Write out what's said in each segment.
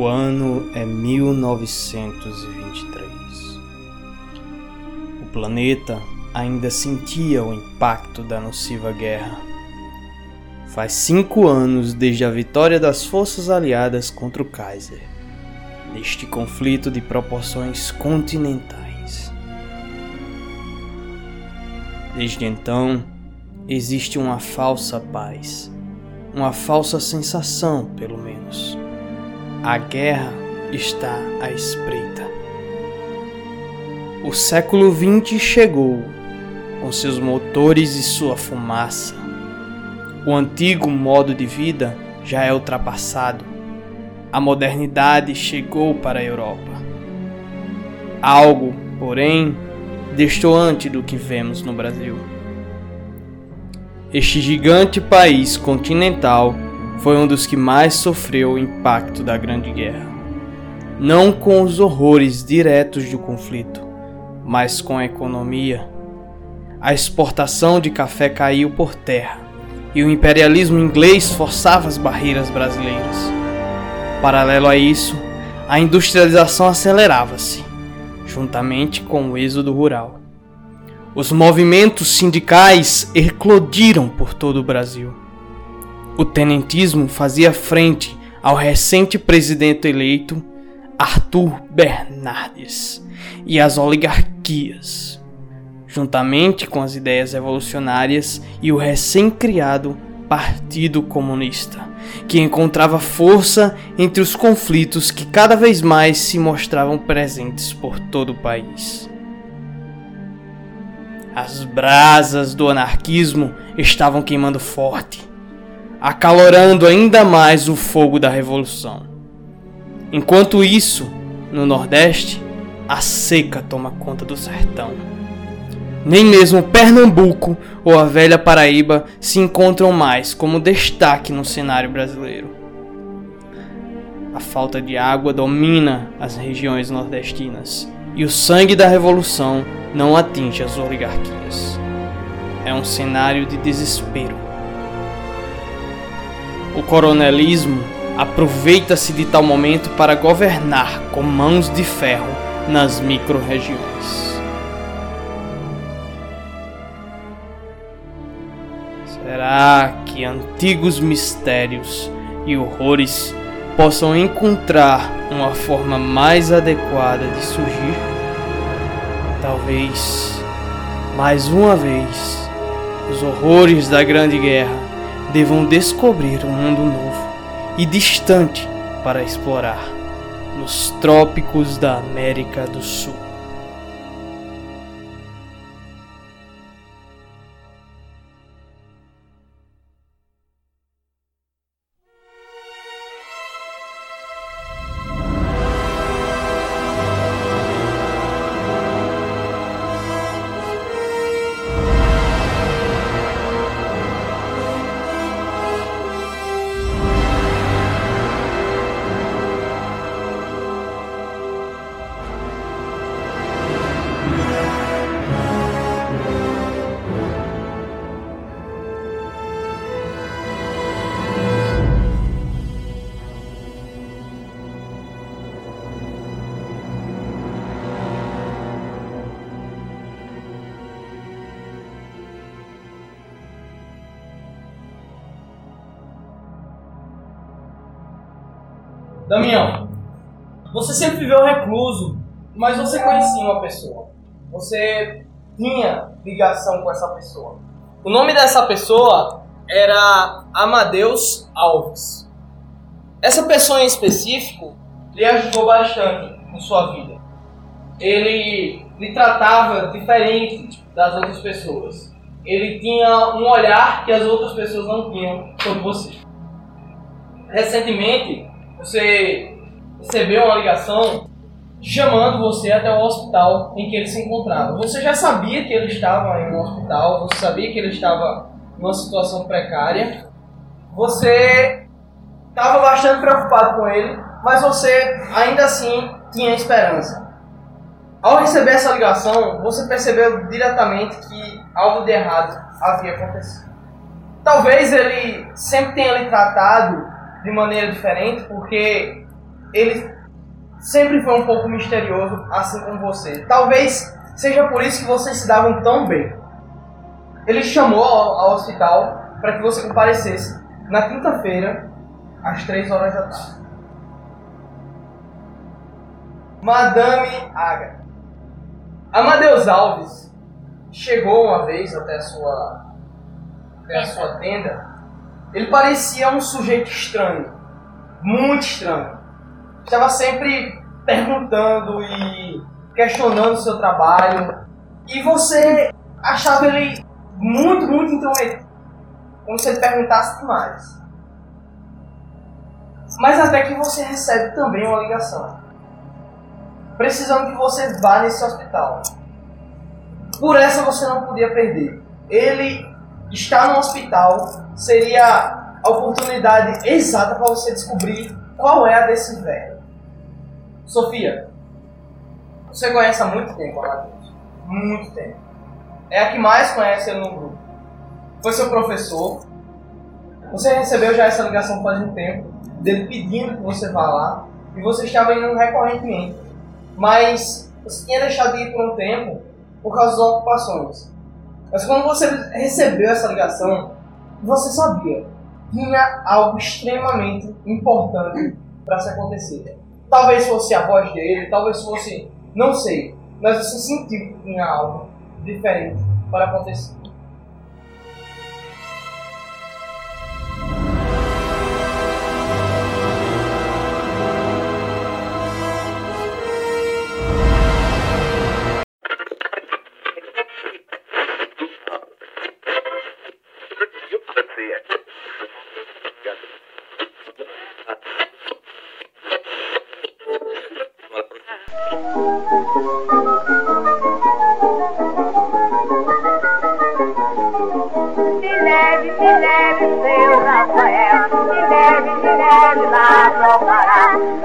O ano é 1923. O planeta ainda sentia o impacto da nociva guerra. Faz cinco anos desde a vitória das forças aliadas contra o Kaiser, neste conflito de proporções continentais. Desde então, existe uma falsa paz, uma falsa sensação, pelo menos a guerra está à espreita. O século XX chegou, com seus motores e sua fumaça. O antigo modo de vida já é ultrapassado. A modernidade chegou para a Europa. Algo, porém, destoante do que vemos no Brasil. Este gigante país continental foi um dos que mais sofreu o impacto da Grande Guerra. Não com os horrores diretos do conflito, mas com a economia. A exportação de café caiu por terra e o imperialismo inglês forçava as barreiras brasileiras. Paralelo a isso, a industrialização acelerava-se, juntamente com o êxodo rural. Os movimentos sindicais eclodiram por todo o Brasil o tenentismo fazia frente ao recente presidente eleito Arthur Bernardes e às oligarquias, juntamente com as ideias revolucionárias e o recém-criado Partido Comunista, que encontrava força entre os conflitos que cada vez mais se mostravam presentes por todo o país. As brasas do anarquismo estavam queimando forte acalorando ainda mais o fogo da revolução. Enquanto isso, no Nordeste, a seca toma conta do sertão. Nem mesmo Pernambuco ou a velha Paraíba se encontram mais como destaque no cenário brasileiro. A falta de água domina as regiões nordestinas e o sangue da revolução não atinge as oligarquias. É um cenário de desespero o coronelismo aproveita-se de tal momento para governar com mãos de ferro nas micro-regiões. Será que antigos mistérios e horrores possam encontrar uma forma mais adequada de surgir? Talvez, mais uma vez, os horrores da Grande Guerra devam descobrir um mundo novo e distante para explorar nos trópicos da América do Sul. Damião, você sempre viveu recluso, mas você conhecia uma pessoa. Você tinha ligação com essa pessoa. O nome dessa pessoa era Amadeus Alves. Essa pessoa em específico lhe ajudou bastante em sua vida. Ele lhe tratava diferente das outras pessoas. Ele tinha um olhar que as outras pessoas não tinham sobre você. Recentemente, você recebeu uma ligação chamando você até o hospital em que ele se encontrava. Você já sabia que ele estava em um hospital, você sabia que ele estava numa situação precária, você estava bastante preocupado com ele, mas você ainda assim tinha esperança. Ao receber essa ligação, você percebeu diretamente que algo de errado havia acontecido. Talvez ele sempre tenha lhe tratado de maneira diferente, porque ele sempre foi um pouco misterioso, assim como você. Talvez seja por isso que vocês se davam tão bem. Ele chamou ao, ao hospital para que você comparecesse na quinta-feira, às três horas da tarde. Madame Aga. Amadeus Alves chegou uma vez até a sua, até a sua tenda. Ele parecia um sujeito estranho, muito estranho. Estava sempre perguntando e questionando o seu trabalho. E você achava ele muito, muito intrometido. Como se ele perguntasse demais. Mas até que você recebe também uma ligação precisando que você vá nesse hospital. Por essa você não podia perder. Ele está no hospital seria a oportunidade exata para você descobrir qual é a desse velho. Sofia, você conhece há muito tempo a Matheus. Muito tempo. É a que mais conhece no grupo. Foi seu professor. Você recebeu já essa ligação faz um tempo, dele pedindo que você vá lá, e você estava indo recorrentemente mas você tinha deixado de ir por um tempo por causa das ocupações. Mas quando você recebeu essa ligação, você sabia tinha algo extremamente importante para se acontecer. Talvez fosse a voz dele, talvez fosse, não sei, mas você sentiu que tinha algo diferente para acontecer.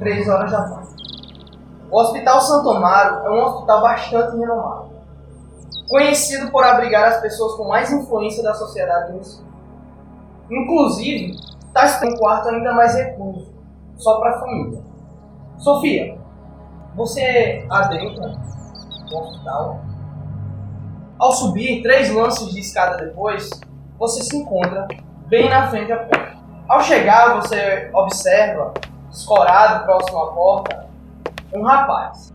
três horas da tarde. O Hospital Santo Amaro é um hospital bastante renomado, conhecido por abrigar as pessoas com mais influência da sociedade sul. Inclusive, está em um quarto ainda mais recluso, só para a família. Sofia, você adentra no hospital. Ao subir três lances de escada depois, você se encontra bem na frente da porta. Ao chegar, você observa, escorado próximo à porta, um rapaz.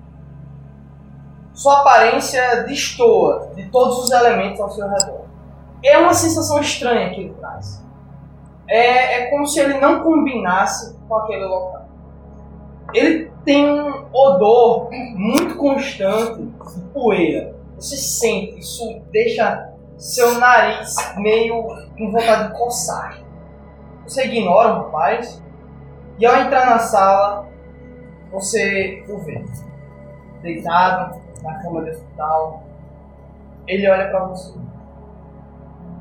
Sua aparência destoa de todos os elementos ao seu redor. É uma sensação estranha que ele traz. É, é como se ele não combinasse com aquele local. Ele tem um odor muito constante de poeira. Você sente, isso deixa seu nariz meio com vontade de coçar. Você ignora o rapaz e ao entrar na sala, você o vê. Deitado na cama do hospital, ele olha para você.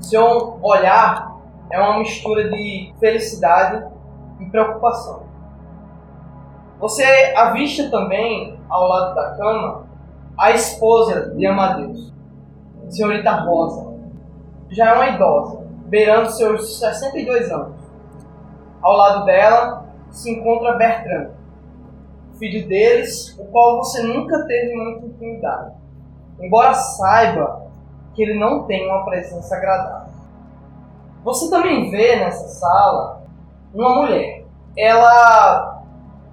Seu olhar é uma mistura de felicidade e preocupação. Você avista também, ao lado da cama, a esposa de Amadeus, senhorita Rosa. Já é uma idosa, beirando seus 62 anos. Ao lado dela se encontra Bertrand, filho deles, o qual você nunca teve muita intimidade, embora saiba que ele não tem uma presença agradável. Você também vê nessa sala uma mulher. Ela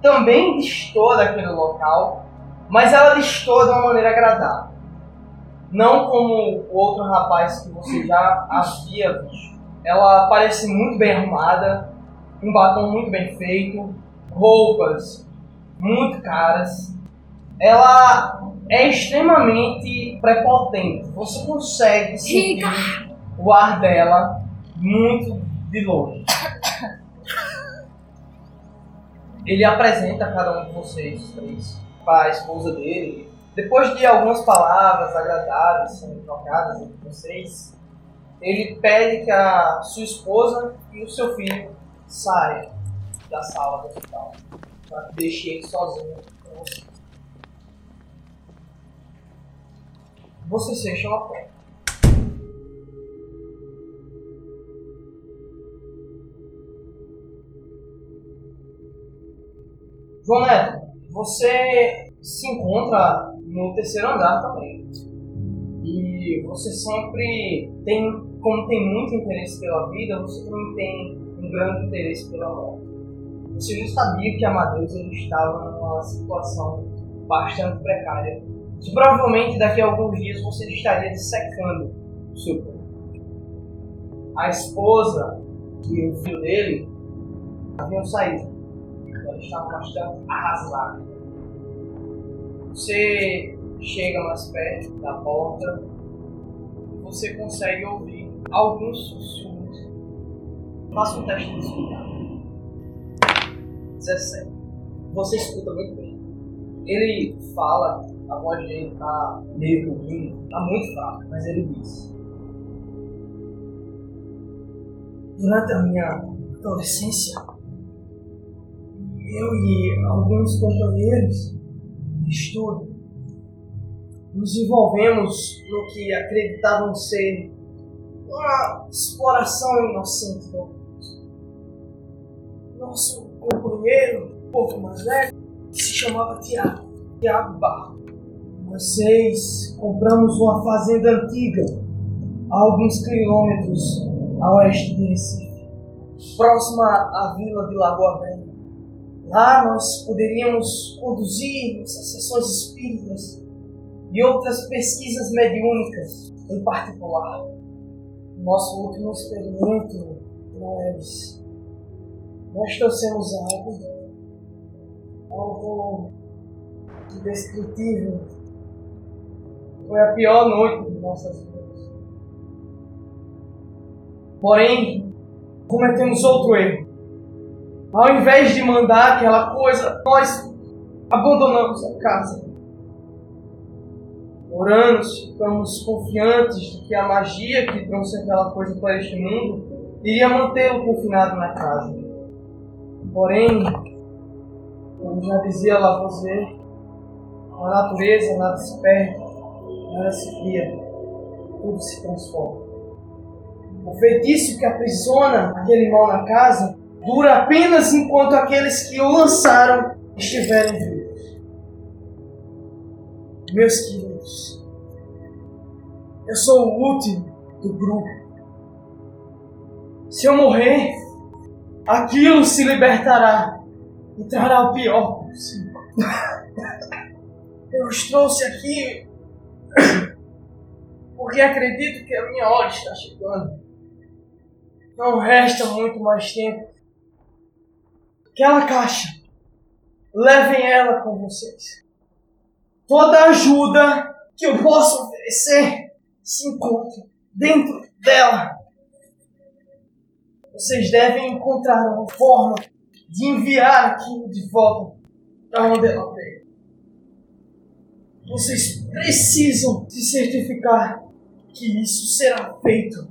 também distou daquele local, mas ela distou de uma maneira agradável. Não como o outro rapaz que você já havia visto. Ela parece muito bem arrumada, um batom muito bem feito, roupas muito caras. Ela é extremamente prepotente. Você consegue sentir o ar dela muito de longe. Ele apresenta cada um de vocês, três, para a esposa dele. Depois de algumas palavras agradáveis sendo trocadas entre vocês, ele pede que a sua esposa e o seu filho saiam da sala do hospital. Para que deixe ele sozinho com você. Vocês fecham a porta. João Neto, você se encontra no terceiro andar também. E você sempre tem, como tem muito interesse pela vida, você também tem grande interesse pela morte. Você não sabia que Amadeus estava numa situação bastante precária. Que provavelmente daqui a alguns dias você estaria dissecando o seu corpo. A esposa e o filho dele haviam saído estava bastante arrasado. Você chega mais perto da porta você consegue ouvir alguns sussurros. Faça um teste de escutar. 17. Você escuta muito bem. Ele fala, a voz dele está meio ruim, está muito fraca, mas ele diz. Durante a minha adolescência, eu e alguns companheiros de estudo nos envolvemos no que acreditavam ser uma exploração inocente do Nosso companheiro, um pouco mais velho, se chamava Tiago, Tiago Barro. Seis compramos uma fazenda antiga a alguns quilômetros a oeste de Recife, próxima à vila de Lagoa Velha. Lá nós poderíamos conduzir nossas sessões espíritas e outras pesquisas mediúnicas em particular. Nosso último experimento, nós, nós trouxemos algo, algo indescritível. Foi a pior noite de nossas vidas. Porém, cometemos outro erro. Ao invés de mandar aquela coisa, nós abandonamos a casa. Oramos, ficamos confiantes de que a magia que trouxe aquela coisa para este mundo iria mantê-lo confinado na casa. Porém, como já dizia Lavoisier, a natureza nada se perde, nada se cria, tudo se transforma. O feitiço que aprisiona aquele mal na casa dura apenas enquanto aqueles que o lançaram estiverem vivos. Meus queridos, eu sou o último do grupo. Se eu morrer, aquilo se libertará e trará o pior. Eu os trouxe aqui porque acredito que a minha hora está chegando. Não resta muito mais tempo aquela caixa. Levem ela com vocês. Toda ajuda que eu possa oferecer se encontra dentro dela. Vocês devem encontrar uma forma de enviar aquilo de volta para onde ela veio. Vocês precisam se certificar que isso será feito.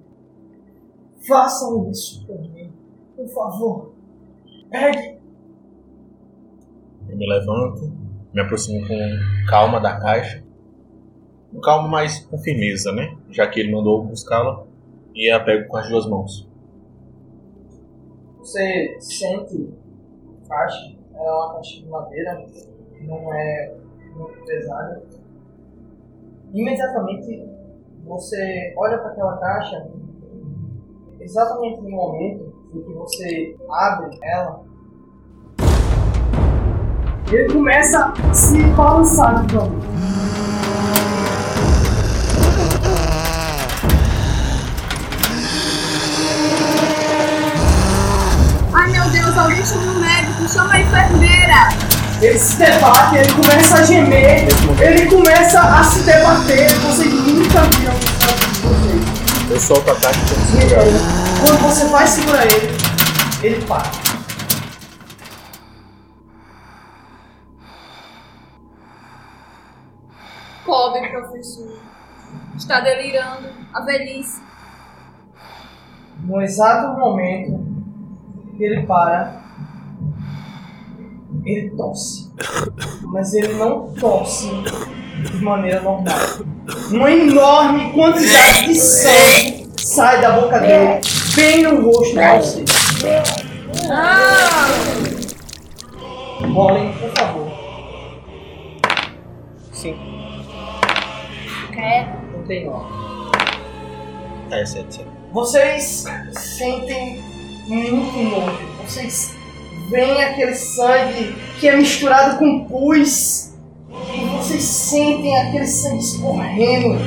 Façam isso por mim, por favor. Pegue. Eu me levanto, me aproximo com calma da caixa. Com calma, mas com firmeza, né? Já que ele mandou buscá-la. E a pego com as duas mãos. Você sente caixa, ela é uma caixa de madeira, não é muito pesada. Imediatamente você olha para aquela caixa, exatamente no momento em que você abre ela, ele começa a se balançar ele se debate, ele começa a gemer, ele começa a se debater, Você nunca viram isso. Eu solto o ataque quando você. Quando você vai segurar ele, ele para. Pobre professor. Está delirando a velhice. No exato momento, ele para ele tosse. Mas ele não tosse de maneira normal. Uma enorme quantidade de sangue sai da boca dele, bem no rosto de você. Ah! Rolem, por favor. Sim. É. Não tem nome. É, sete, sete. Vocês sentem muito nojo. Vocês veem aquele sangue que é misturado com pus. E vocês sentem aquele sangue escorrendo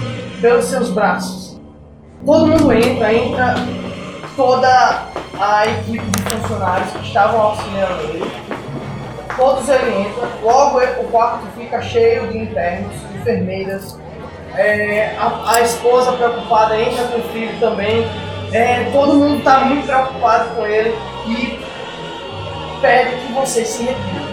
pelos seus braços. Todo mundo entra, entra toda a equipe de funcionários que estavam auxiliando ele. Todos ele entra. Logo o quarto fica cheio de internos, enfermeiras, é, a, a esposa preocupada entra com o filho também. É, todo mundo está muito preocupado com ele e pede que vocês se retirem.